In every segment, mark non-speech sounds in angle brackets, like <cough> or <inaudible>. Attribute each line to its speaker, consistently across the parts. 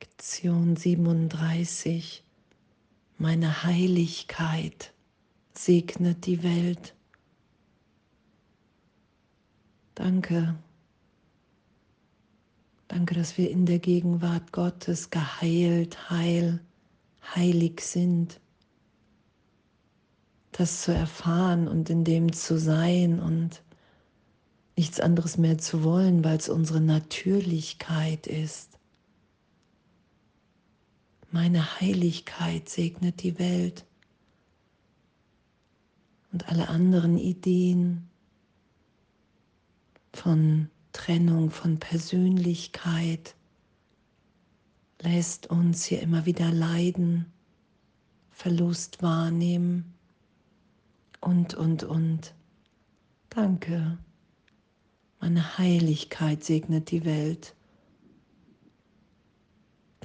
Speaker 1: Lektion 37. Meine Heiligkeit segnet die Welt. Danke. Danke, dass wir in der Gegenwart Gottes geheilt, heil, heilig sind. Das zu erfahren und in dem zu sein und nichts anderes mehr zu wollen, weil es unsere Natürlichkeit ist. Meine Heiligkeit segnet die Welt und alle anderen Ideen von Trennung, von Persönlichkeit lässt uns hier immer wieder leiden, Verlust wahrnehmen und, und, und. Danke. Meine Heiligkeit segnet die Welt.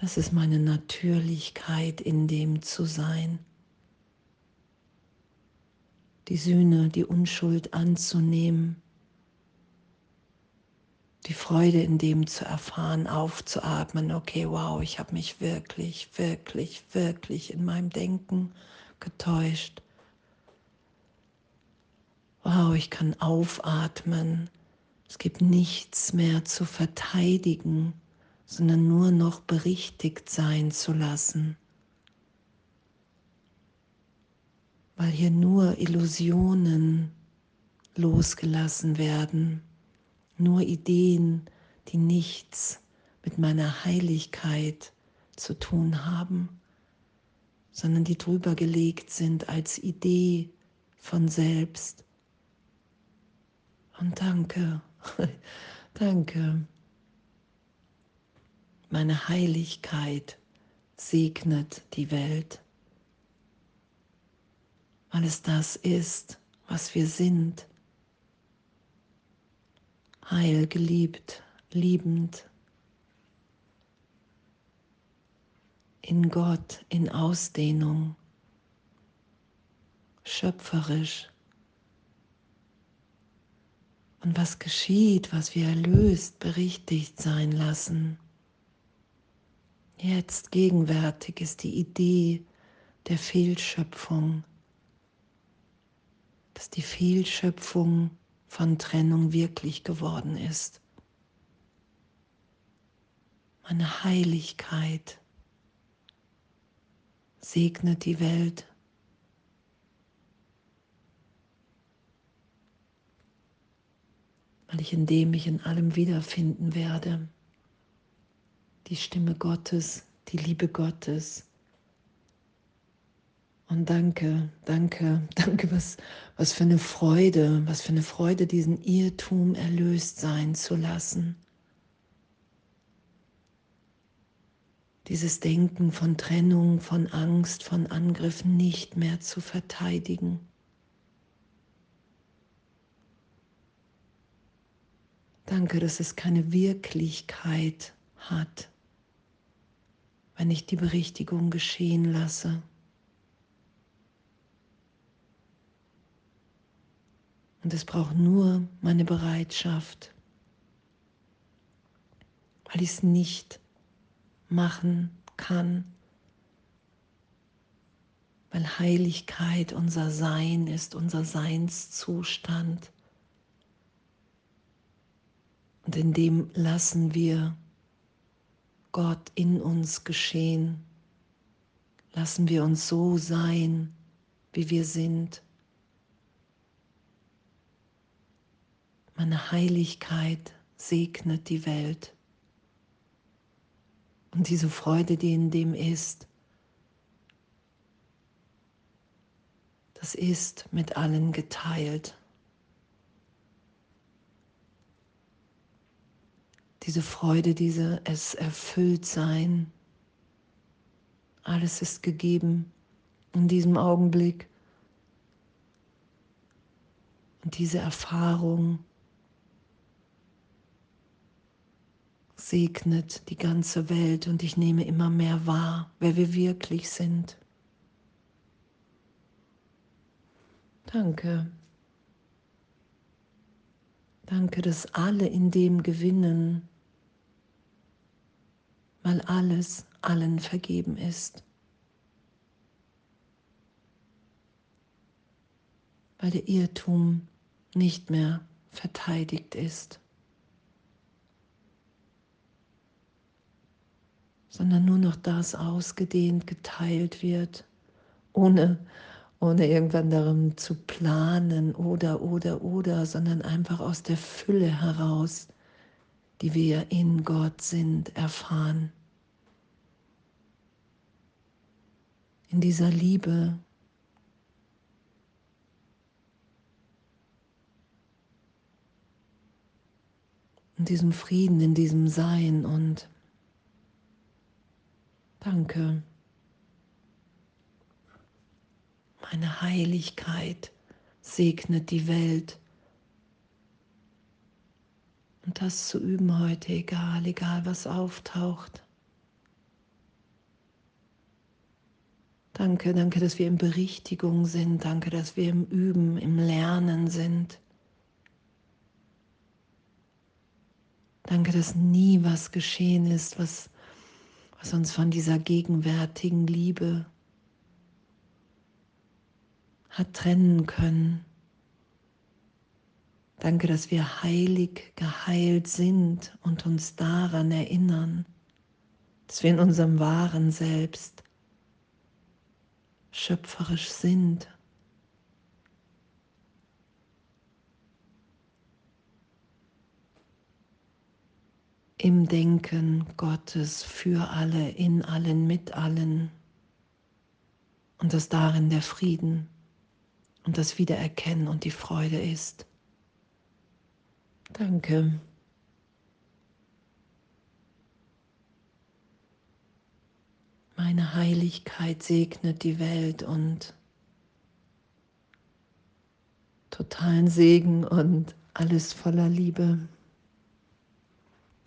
Speaker 1: Das ist meine Natürlichkeit, in dem zu sein. Die Sühne, die Unschuld anzunehmen. Die Freude in dem zu erfahren, aufzuatmen. Okay, wow, ich habe mich wirklich, wirklich, wirklich in meinem Denken getäuscht. Wow, ich kann aufatmen. Es gibt nichts mehr zu verteidigen sondern nur noch berichtigt sein zu lassen. Weil hier nur Illusionen losgelassen werden, nur Ideen, die nichts mit meiner Heiligkeit zu tun haben, sondern die drüber gelegt sind als Idee von selbst. Und danke, <laughs> danke. Meine Heiligkeit segnet die Welt, weil es das ist, was wir sind. Heil, geliebt, liebend, in Gott, in Ausdehnung, schöpferisch. Und was geschieht, was wir erlöst, berichtigt sein lassen. Jetzt gegenwärtig ist die Idee der Fehlschöpfung, dass die Fehlschöpfung von Trennung wirklich geworden ist. Meine Heiligkeit segnet die Welt. weil ich in dem mich in allem wiederfinden werde die Stimme Gottes, die Liebe Gottes. Und danke, danke, <laughs> danke, was, was für eine Freude, was für eine Freude, diesen Irrtum erlöst sein zu lassen. Dieses Denken von Trennung, von Angst, von Angriff nicht mehr zu verteidigen. Danke, dass es keine Wirklichkeit hat wenn ich die Berichtigung geschehen lasse. Und es braucht nur meine Bereitschaft, weil ich es nicht machen kann, weil Heiligkeit unser Sein ist, unser Seinszustand. Und in dem lassen wir Gott in uns geschehen. Lassen wir uns so sein, wie wir sind. Meine Heiligkeit segnet die Welt. Und diese Freude, die in dem ist, das ist mit allen geteilt. Diese Freude, diese es erfüllt sein. Alles ist gegeben in diesem Augenblick. Und diese Erfahrung segnet die ganze Welt und ich nehme immer mehr wahr, wer wir wirklich sind. Danke. Danke, dass alle in dem gewinnen, weil alles allen vergeben ist. Weil der Irrtum nicht mehr verteidigt ist, sondern nur noch das ausgedehnt, geteilt wird, ohne, ohne irgendwann darum zu planen oder, oder, oder, sondern einfach aus der Fülle heraus, die wir in Gott sind, erfahren. In dieser Liebe, in diesem Frieden, in diesem Sein und danke. Meine Heiligkeit segnet die Welt. Und das zu üben heute, egal, egal was auftaucht. Danke, danke, dass wir in Berichtigung sind. Danke, dass wir im Üben, im Lernen sind. Danke, dass nie was geschehen ist, was, was uns von dieser gegenwärtigen Liebe hat trennen können. Danke, dass wir heilig geheilt sind und uns daran erinnern, dass wir in unserem wahren Selbst schöpferisch sind im Denken Gottes für alle, in allen, mit allen. Und dass darin der Frieden und das Wiedererkennen und die Freude ist. Danke. Meine Heiligkeit segnet die Welt und totalen Segen und alles voller Liebe.